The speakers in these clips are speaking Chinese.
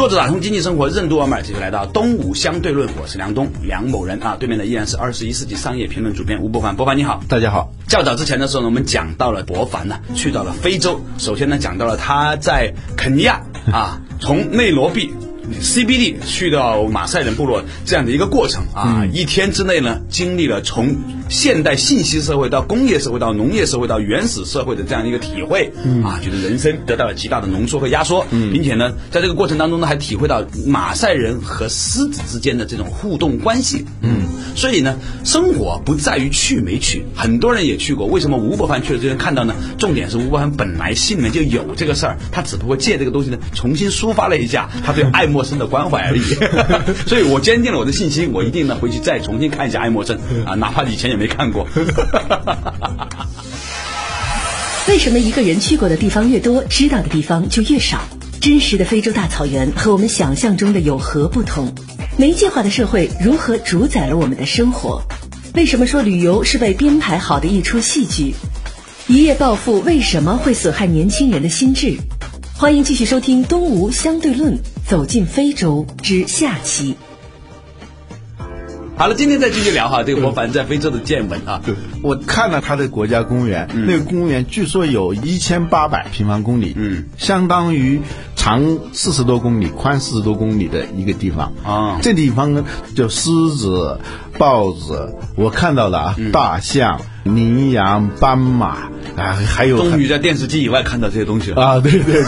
作者打通经济生活任督二脉，继续来到东吴相对论，我是梁东梁某人啊，对面的依然是二十一世纪商业评论主编吴伯凡，伯凡你好，大家好。较早之前的时候呢，我们讲到了伯凡呢去到了非洲，首先呢讲到了他在肯尼亚啊，从内罗毕。CBD 去到马赛人部落这样的一个过程啊，一天之内呢，经历了从现代信息社会到工业社会到农业社会到原始社会的这样一个体会啊，觉得人生得到了极大的浓缩和压缩，并且呢，在这个过程当中呢，还体会到马赛人和狮子之间的这种互动关系。嗯，所以呢，生活不在于去没去，很多人也去过。为什么吴伯凡去了就能看到呢？重点是吴伯凡本来心里面就有这个事儿，他只不过借这个东西呢，重新抒发了一下他对爱默生的关怀而已。所以我坚定了我的信心，我一定呢回去再重新看一下爱默生啊，哪怕以前也没看过。为什么一个人去过的地方越多，知道的地方就越少？真实的非洲大草原和我们想象中的有何不同？没计划的社会如何主宰了我们的生活？为什么说旅游是被编排好的一出戏剧？一夜暴富为什么会损害年轻人的心智？欢迎继续收听《东吴相对论》，走进非洲之下期。好了，今天再继续聊哈，这个莫凡在非洲的见闻啊。对，我看了他的国家公园，那个公园据说有一千八百平方公里，嗯，相当于长四十多公里、宽四十多公里的一个地方啊。这地方呢，就狮子、豹子，我看到了啊，大象、羚羊、斑马啊，还有终于在电视机以外看到这些东西了啊！对对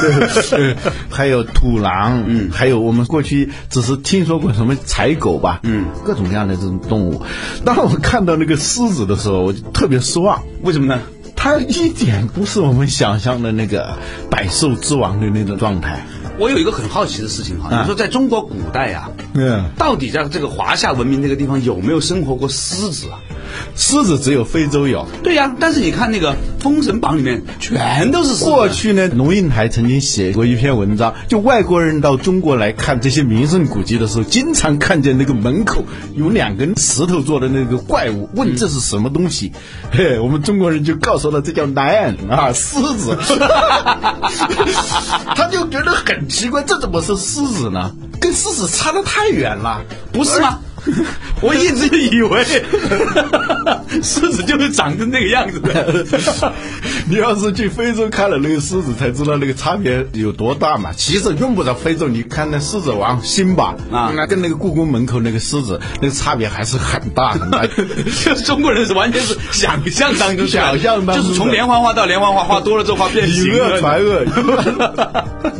对，还有土狼，嗯，还有我们过去只是听说过什么豺狗吧，嗯，各种各样的这种动物。当我看到那个狮子的时候，我就特别失望。为什么呢？它一点不是我们想象的那个百兽之王的那种状态。我有一个很好奇的事情哈，你说在中国古代呀，嗯，到底在这个华夏文明这个地方有没有生活过狮子啊？狮子只有非洲有。对呀，但是你看那个《封神榜》里面全都是狮子。过去呢，龙应台曾经写过一篇文章，就外国人到中国来看这些名胜古迹的时候，经常看见那个门口有两根石头做的那个怪物，问这是什么东西？嘿，我们中国人就告诉了这叫 lion 啊，狮子。他就觉得很奇怪，这怎么是狮子呢？跟狮子差得太远了，不是吗？我一直以为 狮子就是长成那个样子的。你要是去非洲看了那个狮子，才知道那个差别有多大嘛。其实用不着非洲，你看那狮子王辛巴啊，那跟那个故宫门口那个狮子，那个差别还是很大很大。就中国人是完全是想象当中，想象当中，就是从连环画到连环画，画多了之后画变形。以讹传讹。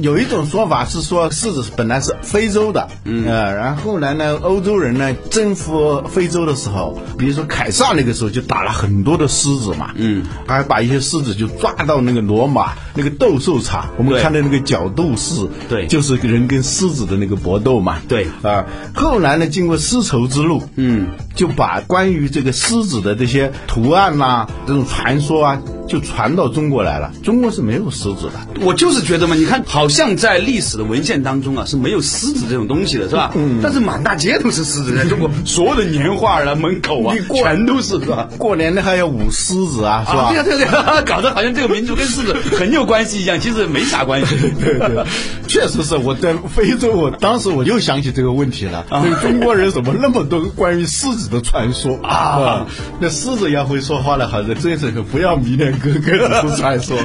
有一种说法是说狮子本来是非洲的，嗯，然后来呢，欧洲人呢。征服非洲的时候，比如说凯撒那个时候就打了很多的狮子嘛，嗯，还把一些狮子就抓到那个罗马那个斗兽场，我们看到那个角斗士，对，就是人跟狮子的那个搏斗嘛，对啊。后来呢，经过丝绸之路，嗯，就把关于这个狮子的这些图案呐，这种传说啊。就传到中国来了。中国是没有狮子的，我就是觉得嘛，你看，好像在历史的文献当中啊，是没有狮子这种东西的，是吧？嗯。但是满大街都是狮子，在中国所有的年画啊、门口啊，全都是，是吧？过年的还要舞狮子啊，是吧？对对对呀，搞得好像这个民族跟狮子很有关系一样，其实没啥关系。对对，确实是我在非洲，我当时我又想起这个问题了。那中国人怎么那么多关于狮子的传说啊？那狮子要会说话了，好像真是不要迷恋。哥哥不传说，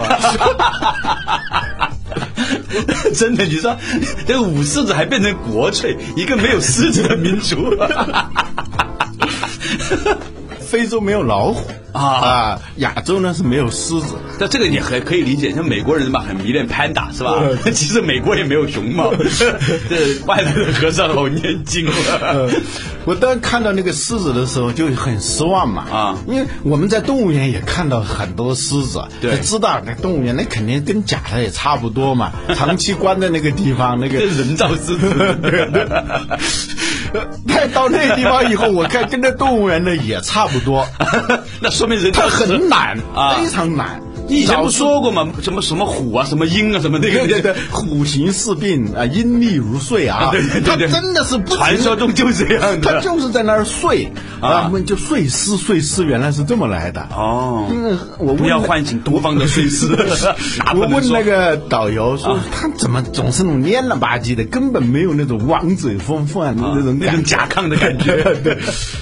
真的，你说这个舞狮子还变成国粹，一个没有狮子的民族。非洲没有老虎啊，亚洲呢是没有狮子。但这个也很可以理解，像美国人嘛，很迷恋 panda 是吧？其实美国也没有熊猫，这外来的和尚好念经。我当看到那个狮子的时候就很失望嘛啊，因为我们在动物园也看到很多狮子，对，知道那动物园那肯定跟假的也差不多嘛，长期关在那个地方，那个 人造狮子。他到那地方以后，我看跟那动物园的也差不多，那说明人他很懒啊，非常懒。你以前不说过吗？什么什么虎啊，什么鹰啊，什么那个对对，虎形似病啊，阴历如睡啊，他真的是传说中就是这样的，他就是在那儿睡啊，我们就睡狮睡狮，原来是这么来的哦。我不要唤醒东方的睡狮。我问那个导游说，他怎么总是那种蔫了吧唧的，根本没有那种王者风范那种那种甲亢的感觉。对，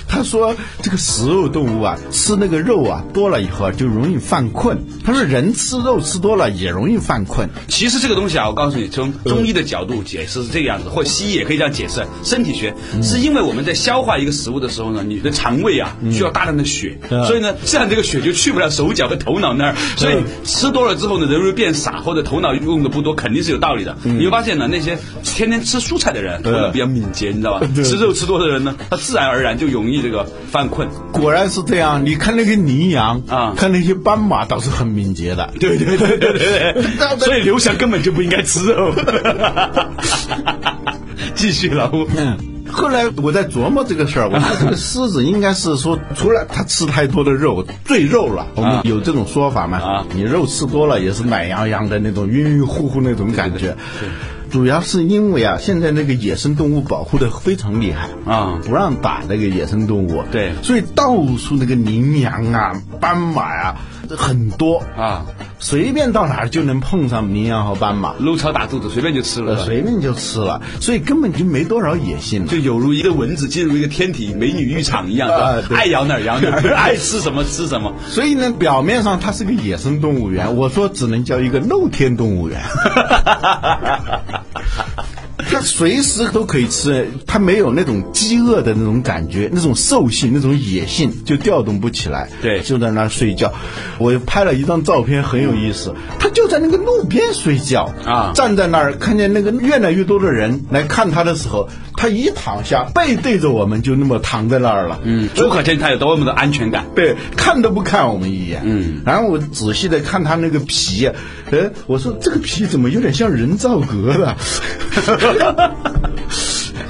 他说这个食肉动物啊，吃那个肉啊多了以后就容易犯困。他。人吃肉吃多了也容易犯困。其实这个东西啊，我告诉你，从中医的角度解释是这个样子，或西医也可以这样解释。身体学是因为我们在消化一个食物的时候呢，你的肠胃啊需要大量的血，所以呢，这样这个血就去不了手脚和头脑那儿。所以吃多了之后呢，人会变傻，或者头脑用的不多，肯定是有道理的。你会发现呢，那些天天吃蔬菜的人头脑比较敏捷，你知道吧？吃肉吃多的人呢，他自然而然就容易这个犯困。果然是这样。你看那个羚羊啊，看那些斑马倒是很敏捷的。对对对对对，所以刘翔根本就不应该吃肉。继续老吴。嗯，后来我在琢磨这个事儿，我说这个狮子应该是说，除了它吃太多的肉，赘肉了，我们有这种说法吗？啊，你肉吃多了也是懒洋洋的那种，晕晕乎乎那种感觉。主要是因为啊，现在那个野生动物保护的非常厉害啊，不让打那个野生动物。对，所以到处那个羚羊啊、斑马呀。很多。啊，随便到哪儿就能碰上羚羊和斑马，撸草打肚子，随便就吃了，随便就吃了，所以根本就没多少野性，就有如一个蚊子进入一个天体美女浴场一样，爱咬哪儿咬哪儿，爱吃什么吃什么。所以呢，表面上它是个野生动物园，我说只能叫一个露天动物园。它随时都可以吃，它没有那种饥饿的那种感觉，那种兽性、那种野性就调动不起来。对，就在那儿睡觉。我拍了一张照片，很有意思。它就在那个路边睡觉啊，站在那儿，看见那个越来越多的人来看它的时候。他一躺下，背对着我们，就那么躺在那儿了。嗯，足可见他有多么的安全感。对，看都不看我们一眼。嗯，然后我仔细的看他那个皮，哎，我说这个皮怎么有点像人造革的？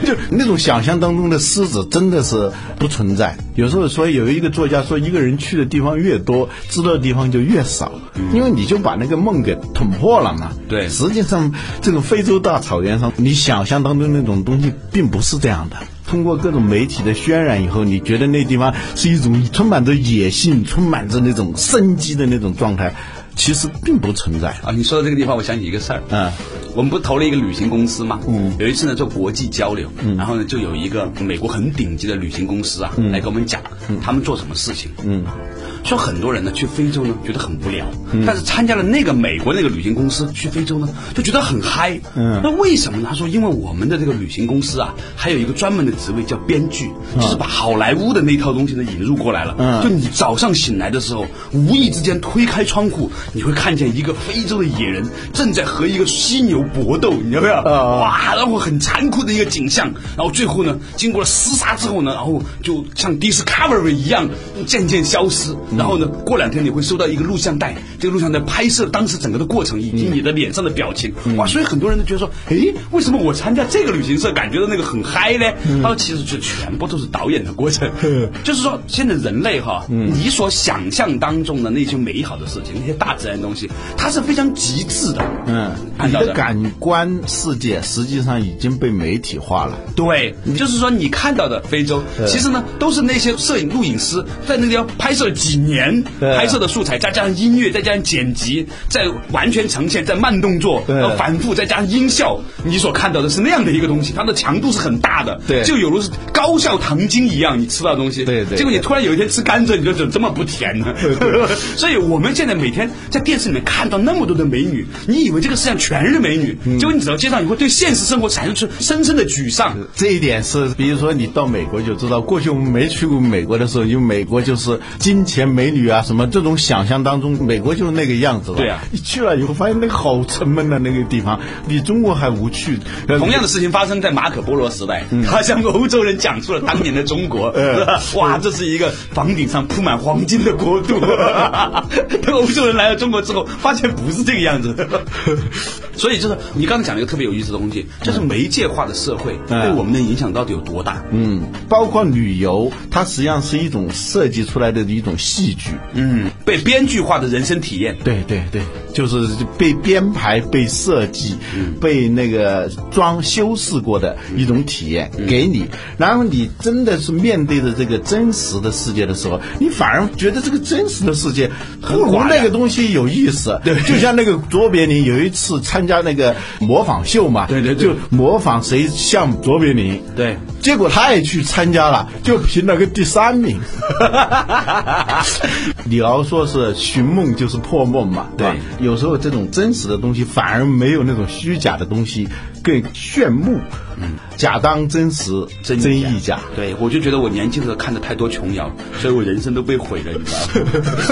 就那种想象当中的狮子真的是不存在。有时候说有一个作家说，一个人去的地方越多，知道的地方就越少，因为你就把那个梦给捅破了嘛。对，实际上这个非洲大草原上，你想象当中那种东西并不是这样的。通过各种媒体的渲染以后，你觉得那地方是一种充满着野性、充满着那种生机的那种状态。其实并不存在啊！你说到这个地方，我想起一个事儿。嗯，我们不投了一个旅行公司吗？嗯，有一次呢做国际交流，嗯，然后呢就有一个美国很顶级的旅行公司啊，来跟我们讲他们做什么事情。嗯。说很多人呢去非洲呢觉得很无聊，但是参加了那个美国那个旅行公司去非洲呢就觉得很嗨。嗯，那为什么呢？他说因为我们的这个旅行公司啊，还有一个专门的职位叫编剧，就是把好莱坞的那套东西呢引入过来了。嗯，就你早上醒来的时候，无意之间推开窗户，你会看见一个非洲的野人正在和一个犀牛搏斗，你知道没有？哇，然后很残酷的一个景象，然后最后呢，经过了厮杀之后呢，然后就像 Discovery 一样渐渐消失。然后呢，过两天你会收到一个录像带，这个录像带拍摄当时整个的过程以及你的脸上的表情，哇！所以很多人都觉得说，哎，为什么我参加这个旅行社感觉到那个很嗨呢？他说，其实就全部都是导演的过程，就是说现在人类哈，你所想象当中的那些美好的事情，那些大自然东西，它是非常极致的。嗯，你的感官世界实际上已经被媒体化了。对，就是说你看到的非洲，其实呢都是那些摄影录影师在那个地方拍摄了几。年拍摄的素材，再加上音乐，再加上剪辑，再完全呈现，在慢动作，然后反复，再加上音效，你所看到的是那样的一个东西，它的强度是很大的，对，就有如是高效糖精一样，你吃到东西，对对，结果你突然有一天吃甘蔗，你就怎么这么不甜呢？所以我们现在每天在电视里面看到那么多的美女，你以为这个世界上全是美女，结果你走到街上，你会对现实生活产生出深深的沮丧。这一点是，比如说你到美国就知道，过去我们没去过美国的时候，因为美国就是金钱。美女啊，什么这种想象当中，美国就是那个样子了。对啊你去了以后发现那个好沉闷的那个地方，比中国还无趣。同样的事情发生在马可波罗时代，嗯他向欧洲人讲述了当年的中国，哇，这是一个房顶上铺满黄金的国度。等 欧洲人来了中国之后，发现不是这个样子。所以就是你刚才讲了一个特别有意思的东西，就是媒介化的社会嗯对我们的影响到底有多大？嗯，包括旅游，它实际上是一种设计出来的一种戏剧。嗯，被编剧化的人生体验。对对对，就是被编排、被设计、被那个装修饰过的一种体验给你，然后你真的是面对着这个真实的世界的时候，你反而觉得这个真实的世界不如那个东西有意思。对，就像那个卓别林有一次参加那个模仿秀嘛，对对对。就模仿谁像卓别林，对，结果他也去参加了，就评了个第三名。李敖说是寻梦就是破梦嘛，对吧？有时候这种真实的东西反而没有那种虚假的东西更炫目。嗯，假当真实，真亦假。对，我就觉得我年轻的时候看的太多琼瑶，所以我人生都被毁了，你知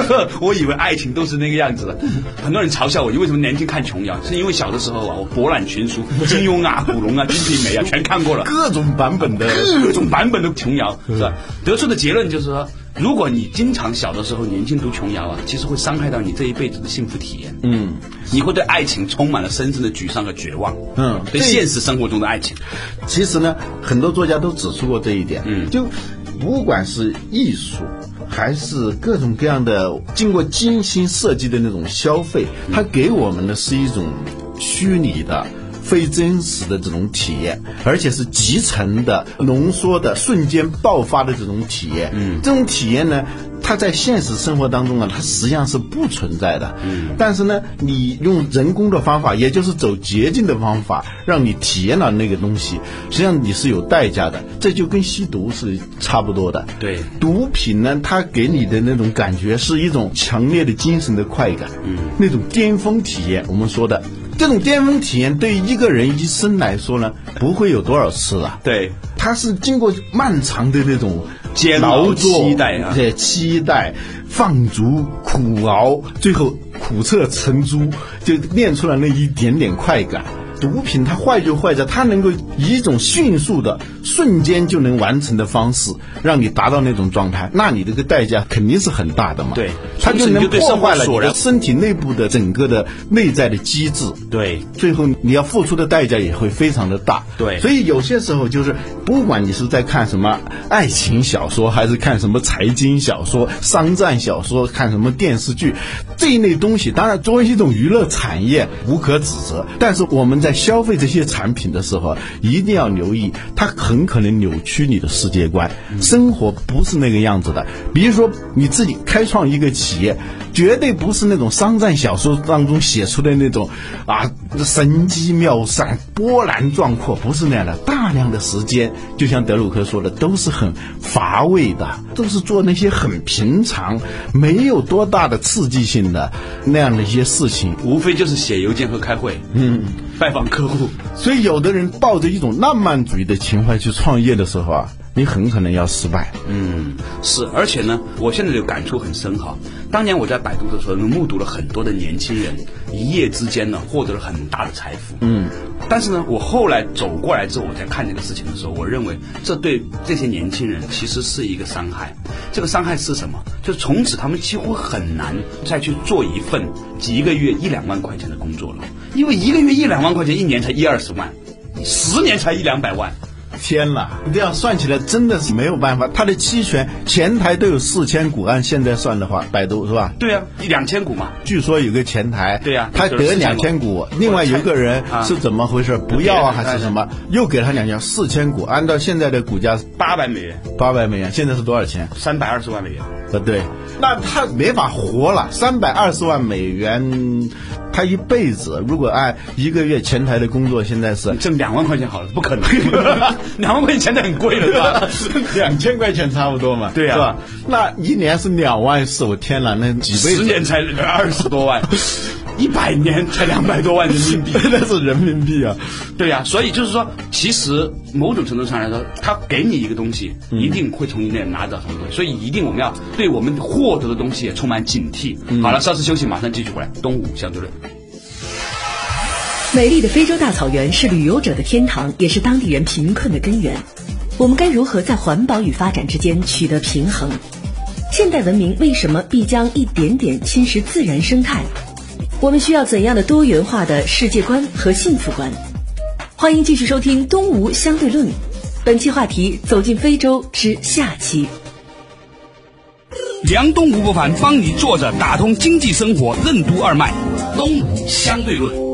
道吗？我以为爱情都是那个样子的。很多人嘲笑我，你为什么年轻看琼瑶？是因为小的时候啊，我博览群书，金庸啊、古龙啊、金瓶梅啊，全看过了，各种版本的，各种版本的琼瑶，是吧？得出的结论就是说。如果你经常小的时候年轻读琼瑶啊，其实会伤害到你这一辈子的幸福体验。嗯，你会对爱情充满了深深的沮丧和绝望。嗯对现实生活中的爱情，其实呢，很多作家都指出过这一点。嗯就不管是艺术，还是各种各样的经过精心设计的那种消费，它给我们的是一种虚拟的。非真实的这种体验，而且是集成的、浓缩的、瞬间爆发的这种体验。嗯，这种体验呢，它在现实生活当中啊，它实际上是不存在的。嗯，但是呢，你用人工的方法，也就是走捷径的方法，让你体验了那个东西，实际上你是有代价的。这就跟吸毒是差不多的。对毒品呢，它给你的那种感觉是一种强烈的精神的快感，嗯，那种巅峰体验。我们说的这种巅峰体验，对于一个人一生来说呢，不会有多少次啊。对，他是经过漫长的那种煎熬劳作、期待啊对，期待、放逐、苦熬，最后苦涩成珠，就练出来那一点点快感。毒品它坏就坏在它能够以一种迅速的、瞬间就能完成的方式，让你达到那种状态，那你这个代价肯定是很大的嘛。对它就能破坏了你的身体内部的整个的内在的机制。对，最后你要付出的代价也会非常的大。对所以有些时候就是，不管你是在看什么爱情小说，还是看什么财经小说、商战小说，看什么电视剧，这一类东西，当然作为一种娱乐产业无可指责。但是我们在消费这些产品的时候，一定要留意，它很可能扭曲你的世界观。生活不是那个样子的。比如说你自己开创一个企业，绝对不是那种商战小说当中写出的那种啊神机妙算、波澜壮阔，不是那样的。大量的时间，就像德鲁克说的，都是很乏味的，都是做那些很平常、没有多大的刺激性的那样的一些事情。无非就是写邮件和开会，嗯，拜访客户，所以，有的人抱着一种浪漫主义的情怀去创业的时候啊，你很可能要失败。嗯，是，而且呢，我现在就感触很深哈。当年我在百度的时候，目睹了很多的年轻人一夜之间呢获得了很大的财富。嗯，但是呢，我后来走过来之后，我在看这个事情的时候，我认为这对这些年轻人其实是一个伤害。这个伤害是什么？就是从此他们几乎很难再去做一份几个月一两万块钱的工作了，因为一个月一两万块钱，一年才一二十万，十年才一两百万。天呐，这样算起来真的是没有办法。他的期权前台都有四千股，按现在算的话，百度是吧？对啊，一两千股嘛。据说有个前台，对呀他就是4000得两千股，另外有一个人啊是怎么回事？不要啊还是什么？又给他两千四千股，按照现在的股价八百美元，八百美元，现在是多少钱？三百二十万美元。呃，对，那他没法活了，三百二十万美元，他一辈子如果按一个月前台的工作，现在是挣两万块钱好了，不可能，两万块钱现在很贵了，是吧？两千块钱差不多嘛，对呀是吧？那一年是两万四，我天哪，那几倍十年才二十多万。一百年才两百多万人民币，那是人民币啊。对呀、所以就是说，其实某种程度上来说，他给你一个东西，一定会从你那里拿到什么东西，所以一定我们要对我们获得的东西也充满警惕。好了，稍事休息，马上继续回来。东吴相对论。美丽的非洲大草原是旅游者的天堂，也是当地人贫困的根源。我们该如何在环保与发展之间取得平衡？现代文明为什么必将一点点侵蚀自然生态？我们需要怎样的多元化的世界观和幸福观？欢迎继续收听《东吴相对论》，本期话题：走进非洲之下期。梁东吴不凡帮你坐着打通经济生活任督二脉，东吴相对论。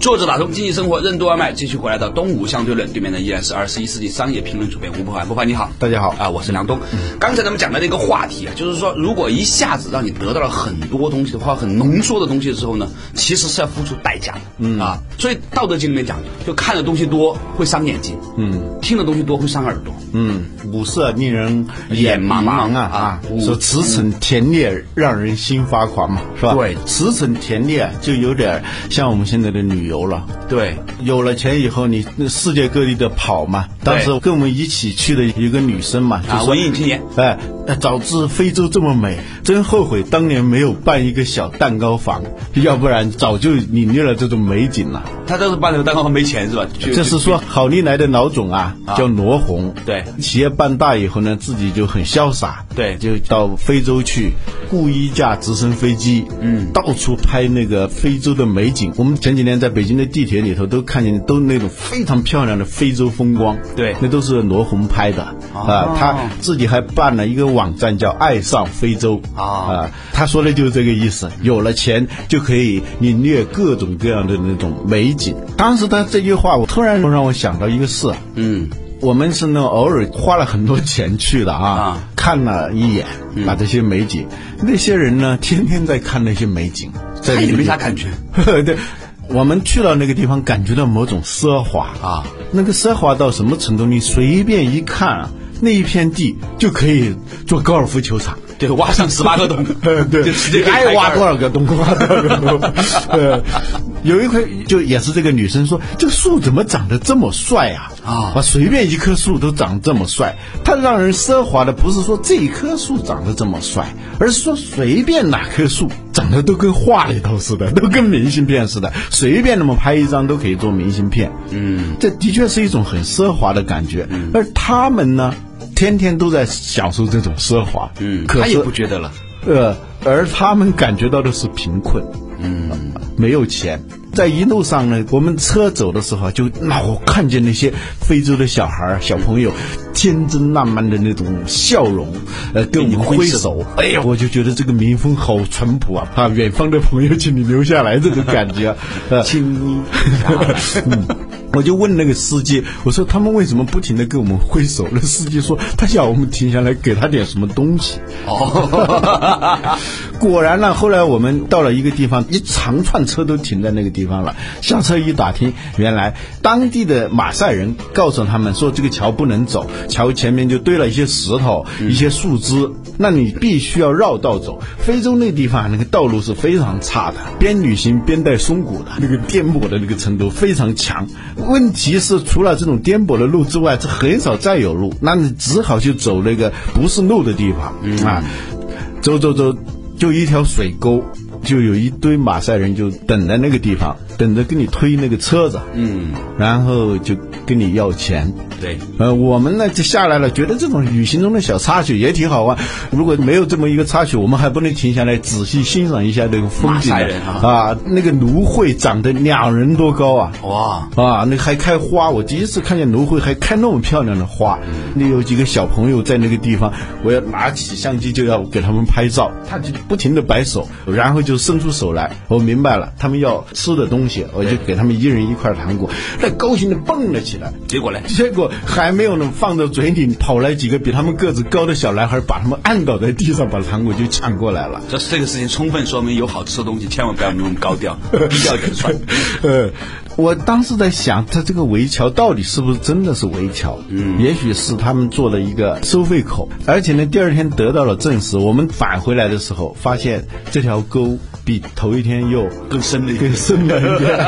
作者打通经济生活任督二脉，继续回来到东吴相对论，对面的依然是二十一世纪商业评论主编吴伯凡。伯凡你好，大家好啊，我是梁东。刚才咱们讲的那个话题啊，就是说，如果一下子让你得到了很多东西的话，很浓缩的东西的时候呢，其实是要付出代价的。嗯啊，所以《道德经》里面讲，就看的东西多会伤眼睛，嗯，听的东西多会伤耳朵。嗯，五色令人眼茫茫啊啊！嗯说驰骋田猎让人心发狂嘛，是吧？对驰骋田猎就有点像我们现在的旅游了。对，有了钱以后，你那世界各地的跑嘛。当时跟我们一起去的一个女生嘛，就啊，说文艺青年，哎，早知非洲这么美，真后悔当年没有办一个小蛋糕房，要不然早就领略了这种美景了。他当时办这个蛋糕房没钱是吧？就这是说好利来的老总啊，叫罗红。对企业办大以后呢，自己就很潇洒，对就到非洲去雇一架直升飞机，嗯，到处拍那个非洲的美景。我们前几年在北京的地铁里头都看见，都那种非常漂亮的非洲风光，对那都是罗红拍的啊。他自己还办了一个网站叫“爱上非洲”啊，他说的就是这个意思。有了钱就可以领略各种各样的那种美景。当时他这句话，我突然让我想到一个事，嗯，我们是那偶尔花了很多钱去的啊，啊。看了一眼，把这些美景，那些人呢，天天在看那些美景，在他也里面。没啥感觉。对，我们去到那个地方，感觉到某种奢华。啊，那个奢华到什么程度？你随便一看啊，那一片地就可以做高尔夫球场。对，挖上十八个洞，呃，对，就直接可以爱挖多少个洞，挖多少个洞。呃，有一块就也是这个女生说，这个树怎么长得这么帅啊？啊随便一棵树都长这么帅。它让人奢华的不是说这一棵树长得这么帅，而是说随便哪棵树长得都跟画里头似的，都跟明信片似的，随便那么拍一张都可以做明信片。嗯，这的确是一种很奢华的感觉。而他们呢？天天都在享受这种奢华，嗯，他也不觉得了。呃，而他们感觉到的是贫困，嗯，没有钱。在一路上呢，我们车走的时候啊就老看见那些非洲的小孩儿、小朋友天真烂漫的那种笑容，呃，跟我们挥手。哎呀，我就觉得这个民风好淳朴啊！啊，远方的朋友，请你留下来，这种感觉，呃，请 我就问那个司机，我说他们为什么不停的跟我们挥手？那司机说他想我们停下来给他点什么东西。哦，果然呢，后来我们到了一个地方，一长串车都停在那个地方了。下车一打听，原来当地的马赛人告诉他们说，这个桥不能走，桥前面就堆了一些石头、一些树枝，那你必须要绕道走。非洲那地方那个道路是非常差的，边旅行边带松骨的，那个颠簸的那个程度非常强。问题是，除了这种颠簸的路之外，这很少再有路，那你只好去走那个不是路的地方、啊，走走走，就一条水沟，就有一堆马赛人就等在那个地方，等着跟你推那个车子，嗯，然后就跟你要钱。对，呃，我们呢就下来了，觉得这种旅行中的小插曲也挺好玩。如果没有这么一个插曲，我们还不能停下来仔细欣赏一下这个风景啊，那个芦荟长得两人多高啊！哇，啊，那还开花，我第一次看见芦荟还开那么漂亮的花。那有几个小朋友在那个地方，我要拿起相机就要给他们拍照，他就不停的摆手，然后就伸出手来。我明白了，他们要吃的东西，我就给他们一人一块糖果，那高兴的蹦了起来。结果呢？结果还没有呢，放到嘴里，跑来几个比他们个子高的小男孩，把他们按倒在地上，把糖果就抢过来了。这这个事情充分说明，有好吃的东西千万不要那么高调，低调点算。呃，我当时在想，他这个围桥到底是不是真的是围桥？嗯，也许是他们做了一个收费口，而且呢，第二天得到了证实。我们返回来的时候，发现这条沟比头一天又更深了一，更深了一点。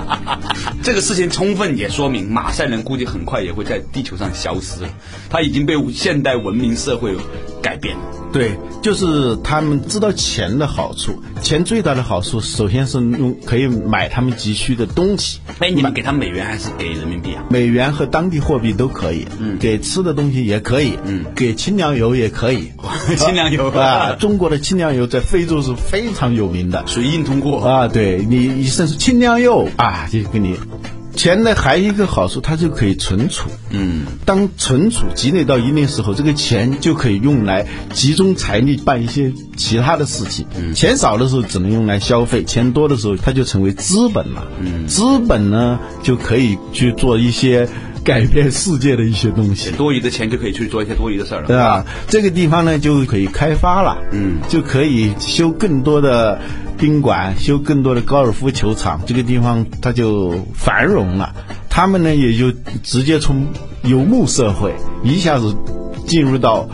这个事情充分也说明，马赛人估计很快也会在地球上消失了，他已经被现代文明社会改变了。对，就是他们知道钱的好处。钱最大的好处，首先是用可以买他们急需的东西。哎，你们给他美元还是给人民币啊？美元和当地货币都可以。嗯，给吃的东西也可以。嗯，给清凉油也可以。清凉油 啊，中国的清凉油在非洲是非常有名的，属于硬通货啊。对你一说是清凉油啊，就给你。钱呢还有一个好处，它就可以存储。嗯，当存储积累到一定时候，这个钱就可以用来集中财力办一些其他的事情。嗯，钱少的时候只能用来消费，钱多的时候它就成为资本了。嗯，资本呢就可以去做一些改变世界的一些东西。多余的钱就可以去做一些多余的事儿了，对吧？这个地方呢就可以开发了。嗯，就可以修更多的。宾馆修更多的高尔夫球场，这个地方它就繁荣了。他们呢也就直接从游牧社会一下子进入到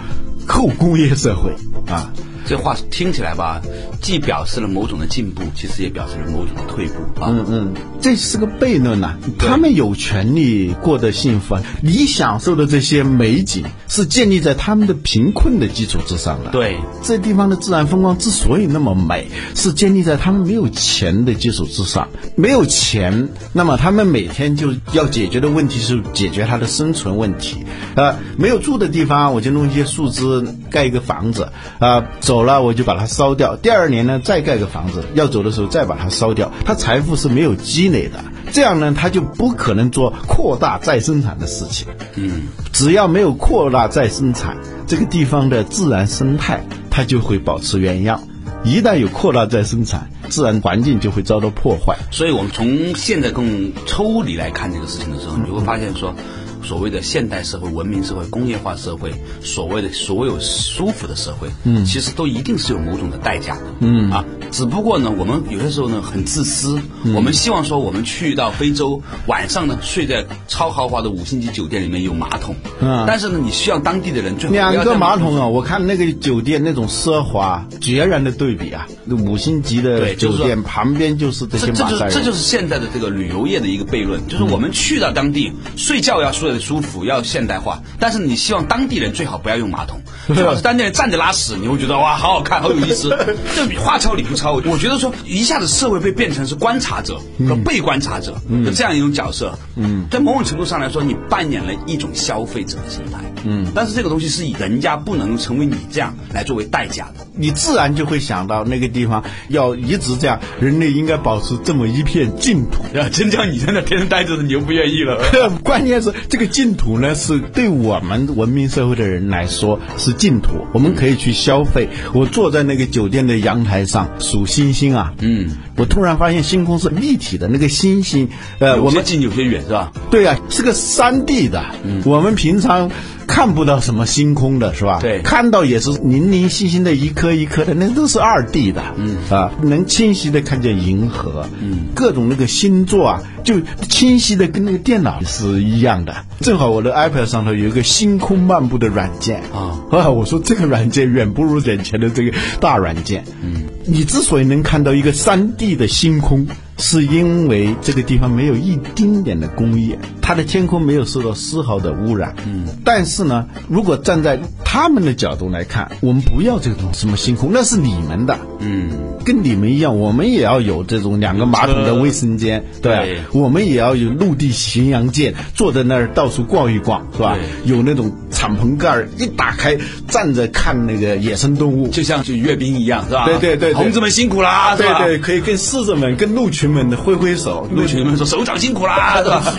后工业社会啊。这话听起来吧，既表示了某种的进步，其实也表示了某种的退步啊。嗯嗯，这是个悖论呐。他们有权利过得幸福，你享受的这些美景是建立在他们的贫困的基础之上的。对，这地方的自然风光之所以那么美，是建立在他们没有钱的基础之上。没有钱，那么他们每天就要解决的问题是解决他的生存问题。呃，没有住的地方，我就弄一些树枝盖一个房子啊。走了我就把它烧掉，第二年呢再盖个房子，要走的时候再把它烧掉。他财富是没有积累的，这样呢他就不可能做扩大再生产的事情。嗯，只要没有扩大再生产，这个地方的自然生态它就会保持原样。一旦有扩大再生产，自然环境就会遭到破坏。所以我们从现在更抽离来看这个事情的时候，你会发现说。所谓的现代社会、文明社会、工业化社会，所谓的所有舒服的社会，嗯，其实都一定是有某种的代价的，嗯。啊，只不过呢，我们有些时候呢很自私，我们希望说我们去到非洲，晚上呢睡在超豪华的五星级酒店里面有马桶，嗯，但是呢，你需要当地的人最好两个马桶啊，我看那个酒店那种奢华，截然的对比啊，五星级的酒店旁边就是这些马赛这就是现在的这个旅游业的一个悖论，就是我们去到当地睡觉要睡。舒服要现代化，但是你希望当地人最好不要用马桶，最好是当地人站着拉屎，你会觉得哇，好好看，好有意思。这话糙理不糙，我觉得说一下子社会被变成是观察者和被观察者的这样一种角色。嗯，在某种程度上来说，你扮演了一种消费者的心态。嗯，但是这个东西是以人家不能成为你这样来作为代价的，你自然就会想到那个地方要一直这样，人类应该保持这么一片净土。真叫你在那天天待着，你就不愿意了。关键是这个。净土呢，是对我们文明社会的人来说是净土，我们可以去消费。我坐在那个酒店的阳台上数星星啊，嗯，我突然发现星空是立体的，那个星星，呃，我们近有些远是吧？对啊，是个三 D 的，我们平常。看不到什么星空的是吧？对，看到也是零零星星的一颗一颗的，那都是二 D 的。嗯啊，能清晰的看见银河，嗯，各种那个星座啊，就清晰的跟那个电脑是一样的。正好我的 iPad 上头有一个星空漫步的软件啊，啊，我说这个软件远不如眼前的这个大软件。嗯，你之所以能看到一个三 D 的星空。是因为这个地方没有一丁点的工业，它的天空没有受到丝毫的污染。嗯，但是呢，如果站在他们的角度来看，我们不要这种什么星空，那是你们的。嗯，跟你们一样，我们也要有这种两个马桶的卫生间，对，我们也要有陆地巡洋舰，坐在那儿到处逛一逛，是吧？有那种敞篷盖儿一打开，站着看那个野生动物，就像去阅兵一样，是吧？对对对，同志们辛苦啦，对对，可以跟士子们、跟鹿群。们的挥挥手，鹿群们说首长辛苦啦，对吧？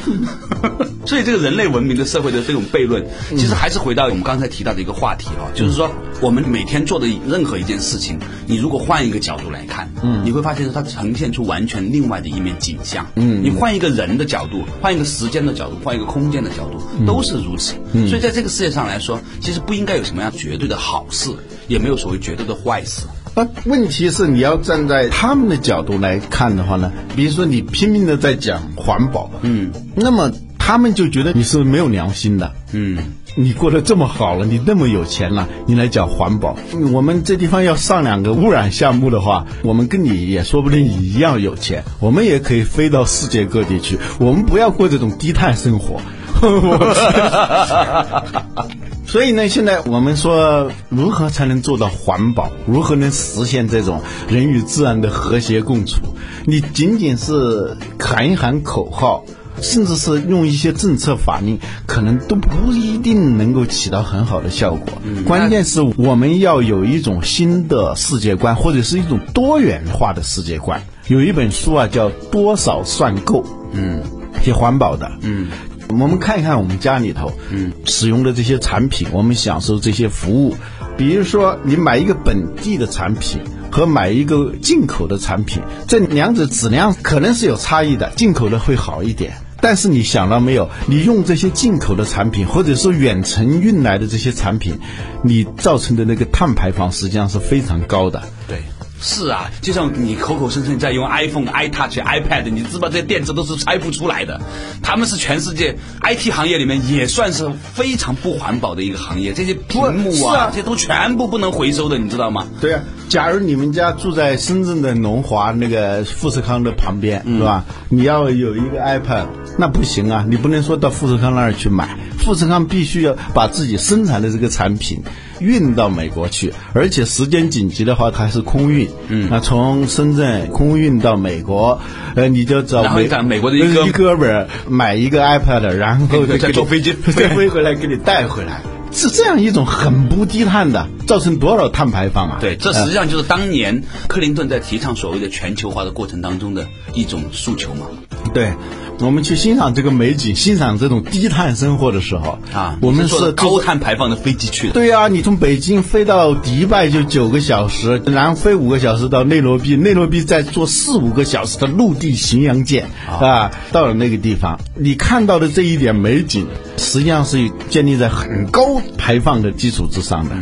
所以这个人类文明的社会的这种悖论，其实还是回到我们刚才提到的一个话题哈，就是说我们每天做的任何一件事情，你如果换一个角度来看，嗯，你会发现它呈现出完全另外的一面景象。嗯，你换一个人的角度，换一个时间的角度，换一个空间的角度，都是如此。所以在这个世界上来说，其实不应该有什么样绝对的好事，也没有所谓绝对的坏事。那问题是你要站在他们的角度来看的话呢？比如说你拼命的在讲环保，嗯，那么他们就觉得你是没有良心的，嗯，你过得这么好了，你那么有钱了，你来讲环保？我们这地方要上两个污染项目的话，我们跟你也说不定一样有钱，我们也可以飞到世界各地去，我们不要过这种低碳生活。所以呢，现在我们说如何才能做到环保？如何能实现这种人与自然的和谐共处？你仅仅是喊一喊口号，甚至是用一些政策法令，可能都不一定能够起到很好的效果。关键是我们要有一种新的世界观，或者是一种多元化的世界观。有一本书啊，叫《多少算够》，嗯，写环保的，嗯。我们看一看我们家里头，嗯，使用的这些产品，我们享受这些服务，比如说你买一个本地的产品和买一个进口的产品，这两者质量可能是有差异的，进口的会好一点。但是你想到没有，你用这些进口的产品，或者说远程运来的这些产品，你造成的那个碳排放实际上是非常高的。对。是啊，就像你口口声声在用 iPhone、iTouch、iPad，你知道这些电池都是拆不出来的。他们是全世界 IT 行业里面也算是非常不环保的一个行业。这些屏幕啊，这些都全部不能回收的，你知道吗？对啊，假如你们家住在深圳的龙华那个富士康的旁边，是吧？你要有一个 iPad，那不行啊，你不能说到富士康那儿去买，富士康必须要把自己生产的这个产品。运到美国去，而且时间紧急的话，它是空运。嗯，那从深圳空运到美国，呃，你就找美美国的一个哥们儿买一个 iPad，然后再坐飞机再飞回来给你带回来，是这样一种很不低碳的，造成多少碳排放啊？对，这实际上就是当年克林顿在提倡所谓的全球化的过程当中的一种诉求嘛。对。我们去欣赏这个美景，欣赏这种低碳生活的时候啊，我们是高碳排放的飞机去的。对呀，你从北京飞到迪拜就九个小时，然后飞五个小时到内罗毕，内罗毕再坐四五个小时的陆地巡洋舰啊，到了那个地方，你看到的这一点美景，实际上是建立在很高排放的基础之上的。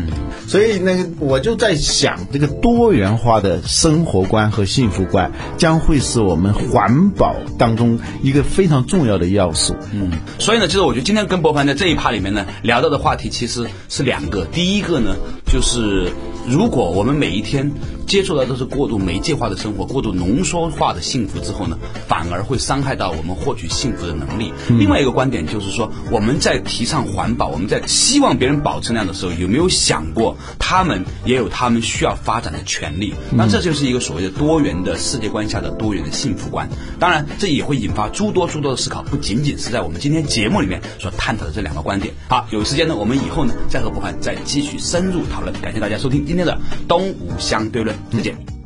所以那个我就在想，这个多元化的生活观和幸福观将会是我们环保当中一个非常重要的要素。嗯，所以呢，其实我觉得今天跟博凡在这一趴里面呢聊到的话题其实是两个。第一个呢，就是如果我们每一天。接触的都是过度媒介化的生活，过度浓缩化的幸福之后呢，反而会伤害到我们获取幸福的能力。另外一个观点就是说，我们在提倡环保，我们在希望别人保持那样的时候，有没有想过他们也有他们需要发展的权利？那这就是一个所谓的多元的世界观下的多元的幸福观。当然，这也会引发诸多诸多的思考，不仅仅是在我们今天节目里面所探讨的这两个观点。好，有时间呢，我们以后呢再和博涵再继续深入讨论。感谢大家收听今天的东吴相对论。再见。